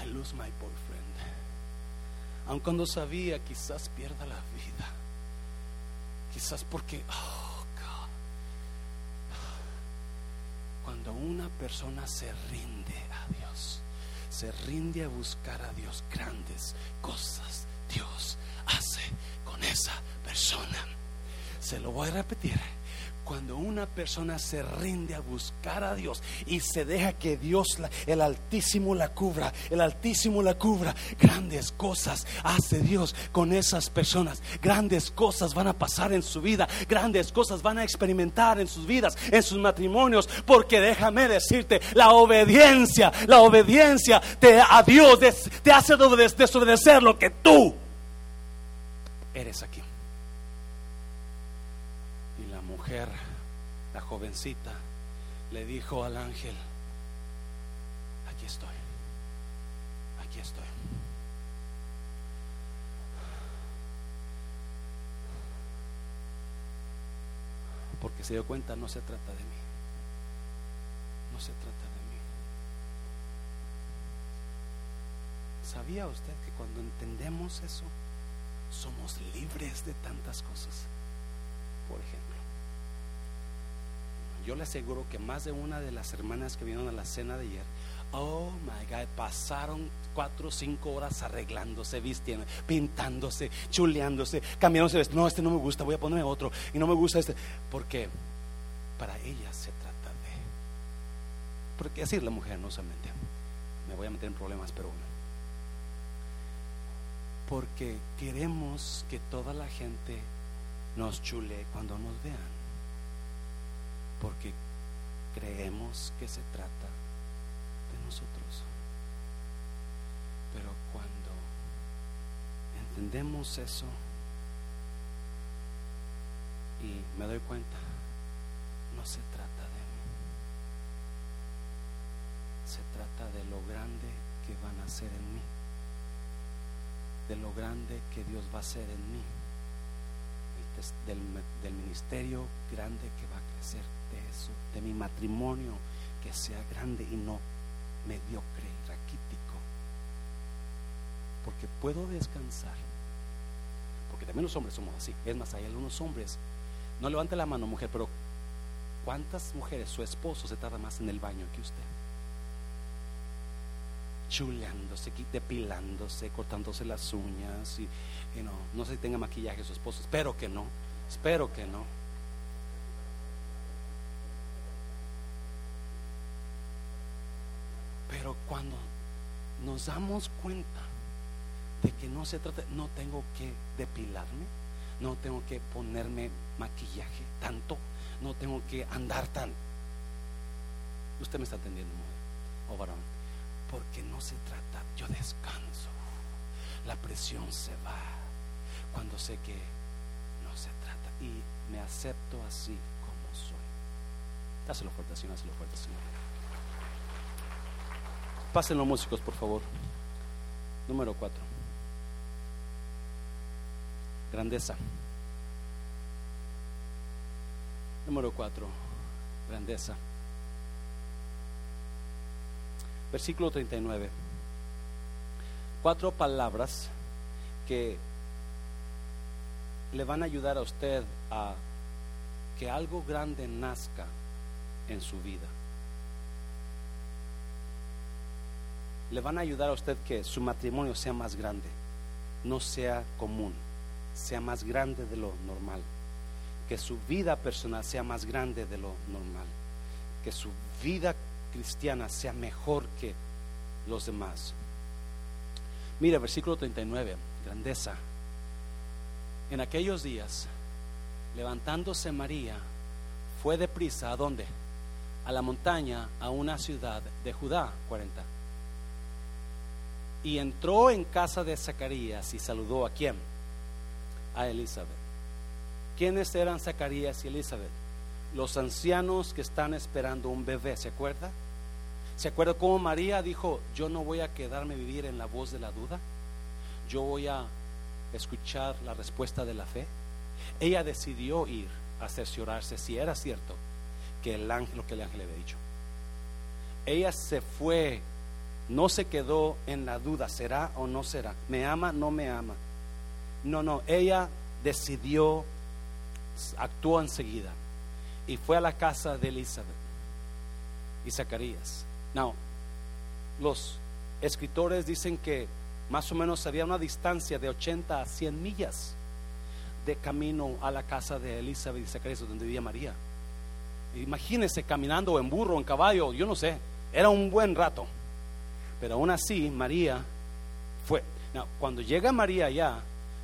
I lose my boyfriend. Aun cuando sabía, quizás pierda la Porque, oh God, cuando una persona se rinde a Dios, se rinde a buscar a Dios, grandes cosas Dios hace con esa persona. Se lo voy a repetir cuando una persona se rinde a buscar a Dios y se deja que Dios, el Altísimo la cubra, el Altísimo la cubra, grandes cosas hace Dios con esas personas. Grandes cosas van a pasar en su vida, grandes cosas van a experimentar en sus vidas, en sus matrimonios, porque déjame decirte, la obediencia, la obediencia a Dios te hace desobedecer lo que tú eres aquí. La jovencita le dijo al ángel, aquí estoy, aquí estoy. Porque se dio cuenta, no se trata de mí, no se trata de mí. ¿Sabía usted que cuando entendemos eso, somos libres de tantas cosas? Por ejemplo yo le aseguro que más de una de las hermanas que vinieron a la cena de ayer, oh my God, pasaron cuatro o cinco horas arreglándose, vistiendo, pintándose, chuleándose, cambiándose. No, este no me gusta, voy a ponerme otro. Y no me gusta este. Porque para ella se trata de. Porque así la mujer, no solamente. Me voy a meter en problemas, pero bueno. Porque queremos que toda la gente nos chule cuando nos vean porque creemos que se trata de nosotros. Pero cuando entendemos eso y me doy cuenta, no se trata de mí. Se trata de lo grande que van a hacer en mí. De lo grande que Dios va a hacer en mí. Del, del ministerio grande que va a crecer de eso, de mi matrimonio, que sea grande y no mediocre y raquítico. Porque puedo descansar. Porque también los hombres somos así. Es más, hay algunos hombres, no levante la mano mujer, pero ¿cuántas mujeres su esposo se tarda más en el baño que usted? Chuleándose, depilándose, cortándose las uñas y, no, no sé si tenga maquillaje su esposo, espero que no, espero que no. Pero cuando nos damos cuenta de que no se trata, no tengo que depilarme, no tengo que ponerme maquillaje tanto, no tengo que andar tan. Usted me está atendiendo, mujer o varón, porque no se trata, yo descanso, la presión se va cuando sé que no se trata y me acepto así como soy. Dáselo fuerte, Señor, dáselo fuerte, Señor. Pasen los músicos, por favor. Número cuatro. Grandeza. Número cuatro. Grandeza. Versículo 39. Cuatro palabras que le van a ayudar a usted a que algo grande nazca en su vida. le van a ayudar a usted que su matrimonio sea más grande, no sea común, sea más grande de lo normal, que su vida personal sea más grande de lo normal, que su vida cristiana sea mejor que los demás. Mira, versículo 39, grandeza. En aquellos días, levantándose María, fue deprisa a dónde? A la montaña, a una ciudad de Judá, 40 y entró en casa de Zacarías y saludó a quién? A Elizabeth. ¿Quiénes eran Zacarías y Elizabeth? Los ancianos que están esperando un bebé, ¿se acuerda? ¿Se acuerda cómo María dijo, yo no voy a quedarme vivir en la voz de la duda? Yo voy a escuchar la respuesta de la fe. Ella decidió ir a cerciorarse si era cierto que el ángel, lo que el ángel le había dicho. Ella se fue no se quedó en la duda, ¿será o no será? ¿Me ama? ¿No me ama? No, no, ella decidió, actuó enseguida y fue a la casa de Elizabeth y Zacarías. No, los escritores dicen que más o menos había una distancia de 80 a 100 millas de camino a la casa de Elizabeth y Zacarías, donde vivía María. Imagínense caminando en burro, en caballo, yo no sé, era un buen rato. Pero aún así, María fue. cuando llega María ya,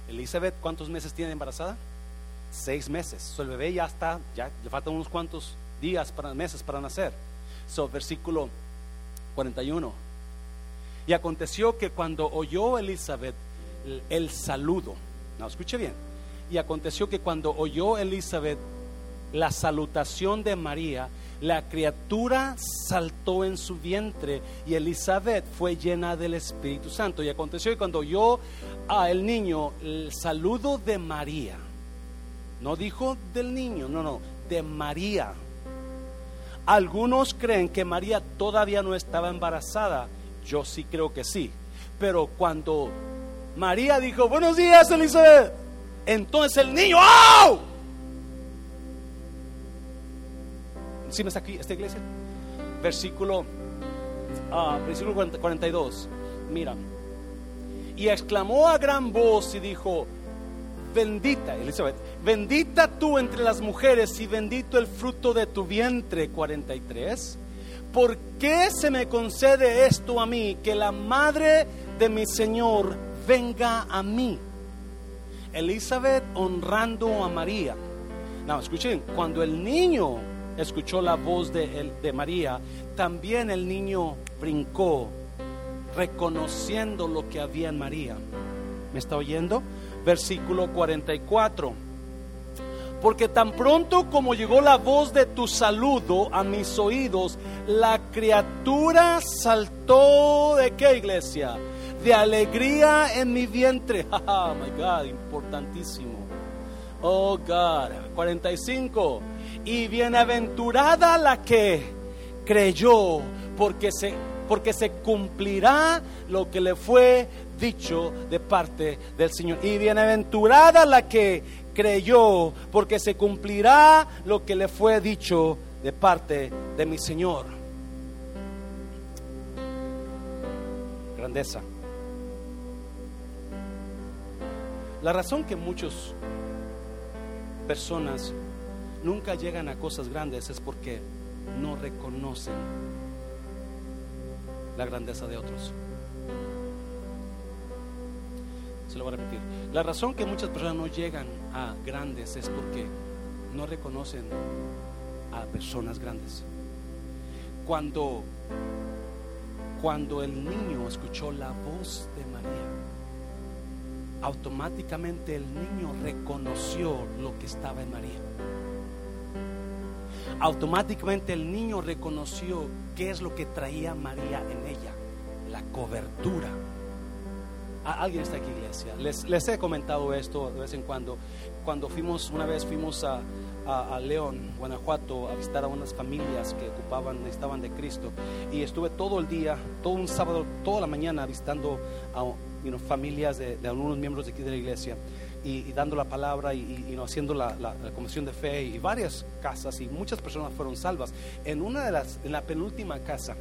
Elizabeth, ¿cuántos meses tiene embarazada? Seis meses. el bebé ya está, ya le faltan unos cuantos días, para, meses para nacer. So, versículo 41. Y aconteció que cuando oyó Elizabeth el, saludo, no, escuche bien. Y aconteció que cuando oyó Elizabeth la salutación de María, la criatura saltó en su vientre y Elizabeth fue llena del Espíritu Santo. Y aconteció que cuando oyó a el niño el saludo de María, no dijo del niño, no, no, de María. Algunos creen que María todavía no estaba embarazada. Yo sí creo que sí. Pero cuando María dijo, buenos días Elizabeth, entonces el niño, ¡oh! ¿Sí me está aquí esta iglesia? Versículo, ah, versículo 42. Mira. Y exclamó a gran voz y dijo, bendita, Elizabeth, bendita tú entre las mujeres y bendito el fruto de tu vientre. 43. ¿Por qué se me concede esto a mí, que la madre de mi Señor venga a mí? Elizabeth honrando a María. No, escuchen, cuando el niño escuchó la voz de, de María, también el niño brincó, reconociendo lo que había en María. ¿Me está oyendo? Versículo 44. Porque tan pronto como llegó la voz de tu saludo a mis oídos, la criatura saltó de qué iglesia? De alegría en mi vientre. Oh my God, importantísimo. Oh God. 45 y bienaventurada la que creyó, porque se, porque se cumplirá lo que le fue dicho de parte del Señor. Y bienaventurada la que creyó, porque se cumplirá lo que le fue dicho de parte de mi Señor. Grandeza. La razón que muchas personas nunca llegan a cosas grandes es porque no reconocen la grandeza de otros. Lo voy a repetir. La razón que muchas personas no llegan a grandes es porque no reconocen a personas grandes. Cuando cuando el niño escuchó la voz de María, automáticamente el niño reconoció lo que estaba en María automáticamente el niño reconoció qué es lo que traía María en ella, la cobertura. Alguien está aquí, iglesia. Les, he comentado esto de vez en cuando. Cuando fuimos, una vez fuimos a, León, Guanajuato, a visitar a unas familias que ocupaban, estaban de Cristo. Y estuve todo el día, todo un sábado, toda la mañana visitando a familias de, de algunos miembros de aquí de la iglesia y, dando la palabra y, haciendo la, la, comisión de fe y varias casas y muchas personas fueron salvas. En una de las, en la penúltima casa,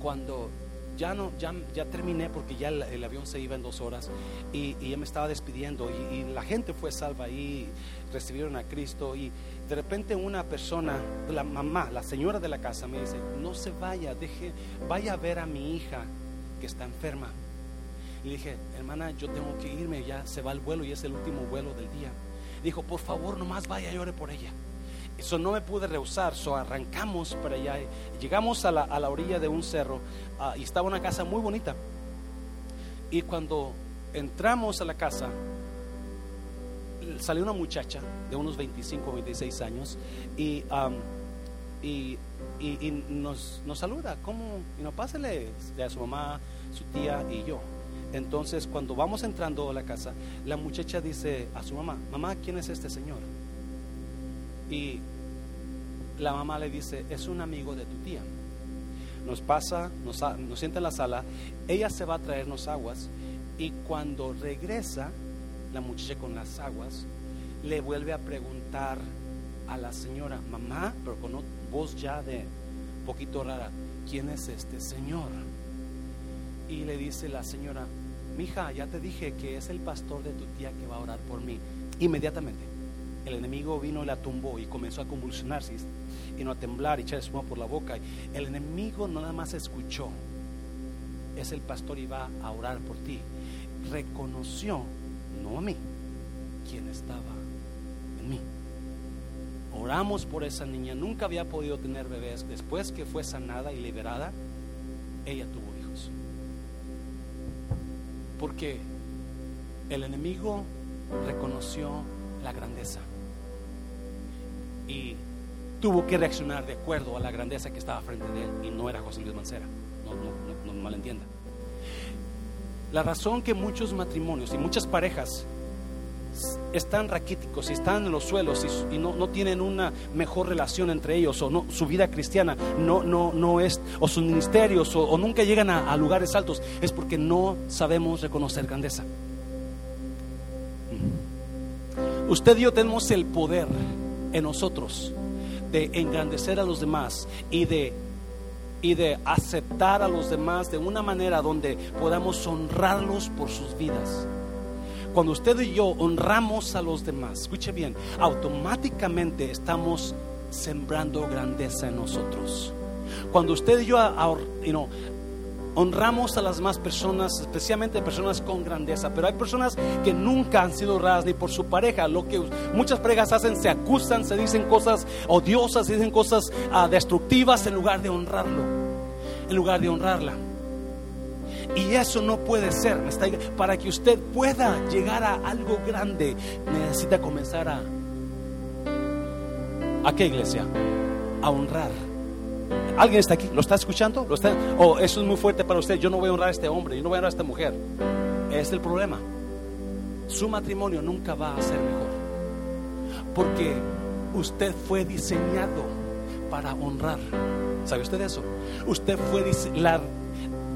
cuando ya no, ya, ya terminé porque ya el, avión se iba en dos horas y, y me estaba despidiendo y, la gente fue salva y recibieron a Cristo y de repente una persona, la mamá, la señora de la casa me dice, no se vaya, deje, vaya a ver a mi hija que está enferma. Y dije, hermana, yo tengo que irme, ya se va el vuelo y es el último vuelo del día. Dijo, por favor, nomás vaya y por ella. Eso no me pude rehusar, so arrancamos para allá. Llegamos a la, a la orilla de un cerro ah, y estaba una casa muy bonita. Y cuando entramos a la casa, salió una muchacha de unos 25 o 26 años y, y, y, nos, nos, saluda. ¿Cómo? Y no, pásale a su mamá, su tía y yo. Entonces, cuando vamos entrando a la casa, la muchacha dice a su mamá, mamá, ¿quién es este señor? Y la mamá le dice, es un amigo de tu tía. Nos pasa, nos, nos sienta en la sala, ella se va a traernos aguas y cuando regresa, la muchacha con las aguas, le vuelve a preguntar a la señora, mamá, pero con voz ya de poquito rara, ¿quién es este señor? Y le dice la señora, mija, ya te dije que es el pastor de tu tía que va a orar por mí. Inmediatamente, el enemigo vino y la tumbó y comenzó a convulsionarse y no a temblar y echar espuma por la boca. El enemigo no nada más escuchó, es el pastor y va a orar por ti. Reconoció, no a mí, quien estaba en mí. Oramos por esa niña, nunca había podido tener bebés. Después que fue sanada y liberada, ella tuvo porque el enemigo reconoció la grandeza. y tuvo que reaccionar de acuerdo a la grandeza que estaba frente de él y no era José Luis Mancera. No, no, no, no malentienda. La razón que muchos matrimonios y muchas parejas están raquíticos y están en los suelos y, no, no, tienen una mejor relación entre ellos o no, su vida cristiana no, no, no es, o sus ministerios o, nunca llegan a, lugares altos, es porque no sabemos reconocer grandeza. Usted y yo tenemos el poder en nosotros de engrandecer a los demás y de y de aceptar a los demás de una manera donde podamos honrarlos por sus vidas. Cuando usted y yo honramos a los demás, escuche bien, automáticamente estamos sembrando grandeza en nosotros. Cuando usted y yo honramos a las demás personas, especialmente personas con grandeza, pero hay personas que nunca han sido honradas ni por su pareja. Lo que muchas parejas hacen, se acusan, se dicen cosas odiosas, se dicen cosas ah, destructivas en lugar de honrarlo en lugar de honrarla. Y eso no puede ser. Para que usted pueda llegar a algo grande, necesita comenzar a... ¿A qué iglesia? A honrar. ¿Alguien está aquí? ¿Lo está escuchando? ¿Lo está? Oh, eso es muy fuerte para usted. Yo no voy a honrar a este hombre, yo no voy a honrar a esta mujer. Es el problema. Su matrimonio nunca va a ser mejor. Porque usted fue diseñado para honrar. ¿Sabe usted eso? Usted fue la,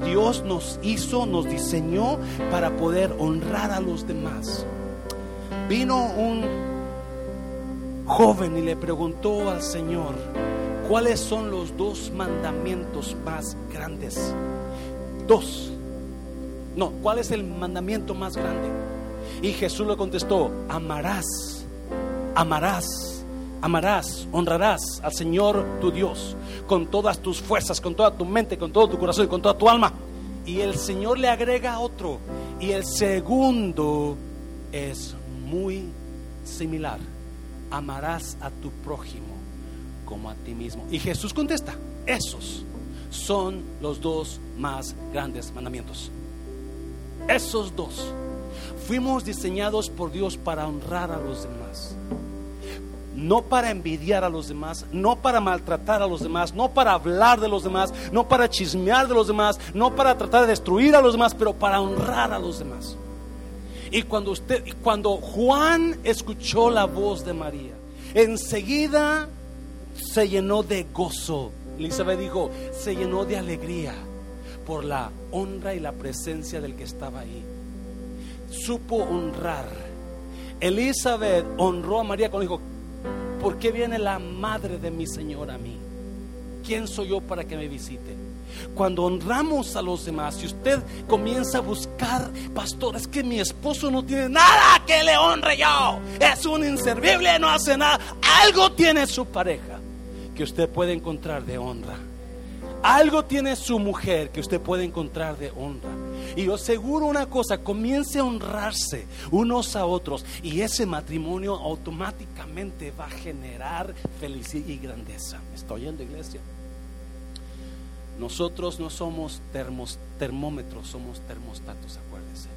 Dios nos hizo, nos diseñó para poder honrar a los demás. Vino un joven y le preguntó al Señor, ¿cuáles son los dos mandamientos más grandes? Dos. No, ¿cuál es el mandamiento más grande? Y Jesús le contestó, amarás, amarás amarás, honrarás al Señor tu Dios con todas tus fuerzas, con toda tu mente, con todo tu corazón y con toda tu alma. Y el Señor le agrega otro. Y el segundo es muy similar. Amarás a tu prójimo como a ti mismo. Y Jesús contesta, esos son los dos más grandes mandamientos. Esos dos. Fuimos diseñados por Dios para honrar a los demás no para envidiar a los demás, no para maltratar a los demás, no para hablar de los demás, no para chismear de los demás, no para tratar de destruir a los demás, pero para honrar a los demás. Y cuando usted, cuando Juan escuchó la voz de María, enseguida se llenó de gozo. Elizabeth dijo, se llenó de alegría por la honra y la presencia del que estaba ahí. Supo honrar. Elizabeth honró a María cuando dijo, ¿Por qué viene la madre de mi Señor a mí? ¿Quién soy yo para que me visite? Cuando honramos a los demás, si usted comienza a buscar, pastor, es que mi esposo no tiene nada que le honre yo, es un inservible, no hace nada, algo tiene su pareja que usted puede encontrar de honra. Algo tiene su mujer que usted puede encontrar de honra. Y yo aseguro una cosa, comience a honrarse unos a otros y ese matrimonio automáticamente va a generar felicidad y grandeza. ¿Me estoy oyendo, iglesia? Nosotros no somos termómetros, somos termostatos, acuérdese.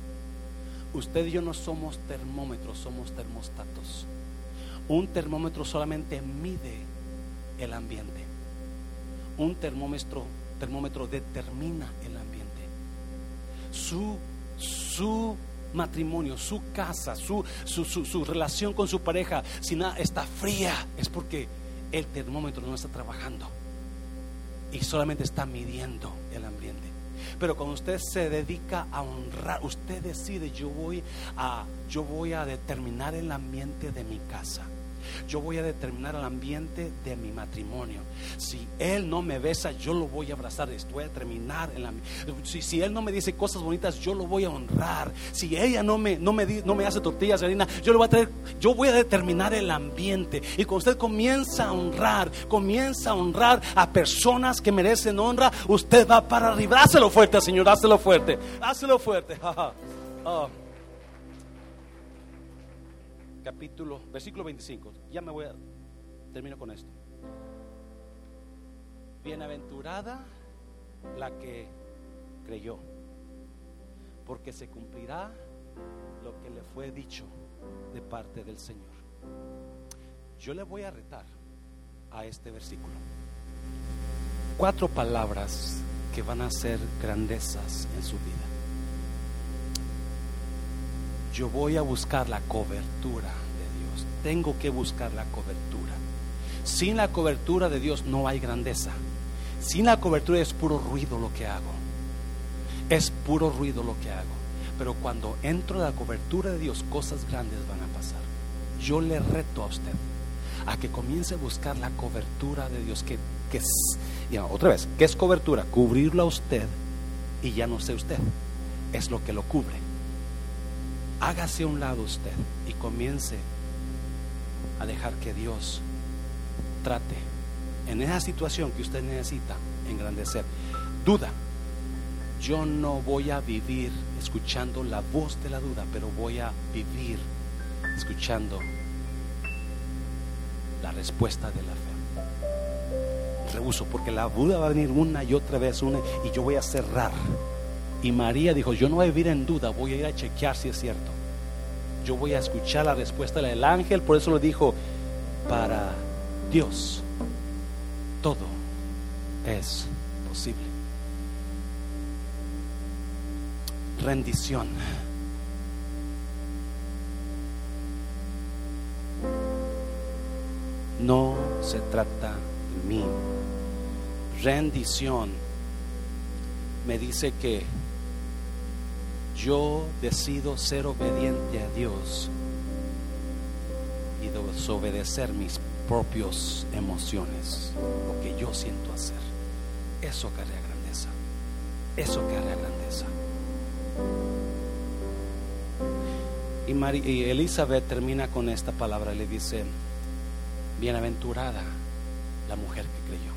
Usted y yo no somos termómetros, somos termostatos. Un termómetro solamente mide el ambiente. Un termómetro, termómetro determina el ambiente su, su matrimonio, su casa, su, su, relación con su pareja, si nada está fría, es porque el termómetro no está trabajando y solamente está midiendo el ambiente. Pero cuando usted se dedica a honrar, usted decide, yo voy a, yo voy a determinar el ambiente de mi casa. Yo voy a determinar el ambiente de mi matrimonio. Si él no me besa, yo lo voy a abrazar. Voy a terminar si, si él no me dice cosas bonitas, yo lo voy a honrar. Si ella no me, no me, no me hace tortillas de harina, yo lo voy a traer. Yo voy a determinar el ambiente. Y cuando usted comienza a honrar, comienza a honrar a personas que merecen honra, usted va para arriba. Hácelo fuerte, Señor, hácelo fuerte. Hácelo fuerte. Oh capítulo, versículo 25. Ya me voy a, termino con esto. Bienaventurada la que creyó, porque se cumplirá lo que le fue dicho de parte del Señor. Yo le voy a retar a este versículo. Cuatro palabras que van a ser grandezas en su vida. Yo voy a buscar la cobertura de Dios. Tengo que buscar la cobertura. Sin la cobertura de Dios no hay grandeza. Sin la cobertura es puro ruido lo que hago. Es puro ruido lo que hago. Pero cuando entro en la cobertura de Dios, cosas grandes van a pasar. Yo le reto a usted a que comience a buscar la cobertura de Dios. Que, que otra vez, ¿qué es cobertura? Cubrirlo a usted y ya no sé usted. Es lo que lo cubre. Hágase a un lado usted y comience a dejar que Dios trate en esa situación que usted necesita engrandecer. Duda. Yo no voy a vivir escuchando la voz de la duda, pero voy a vivir escuchando la respuesta de la fe. Rehuso, porque la duda va a venir una y otra vez, una, y yo voy a cerrar. Y María dijo, yo no voy a vivir en duda, voy a ir a chequear si es cierto. Yo voy a escuchar la respuesta del ángel, por eso lo dijo, para Dios todo es posible. Rendición. No se trata de mí. Rendición me dice que yo decido ser obediente a Dios y desobedecer mis propias emociones, lo que yo siento hacer. Eso carrea grandeza. Eso carrea grandeza. Y, y Elizabeth termina con esta palabra, le dice, bienaventurada la mujer que creyó.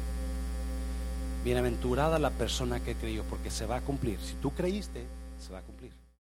Bienaventurada la persona que creyó, porque se va a cumplir. Si tú creíste, se va a cumplir.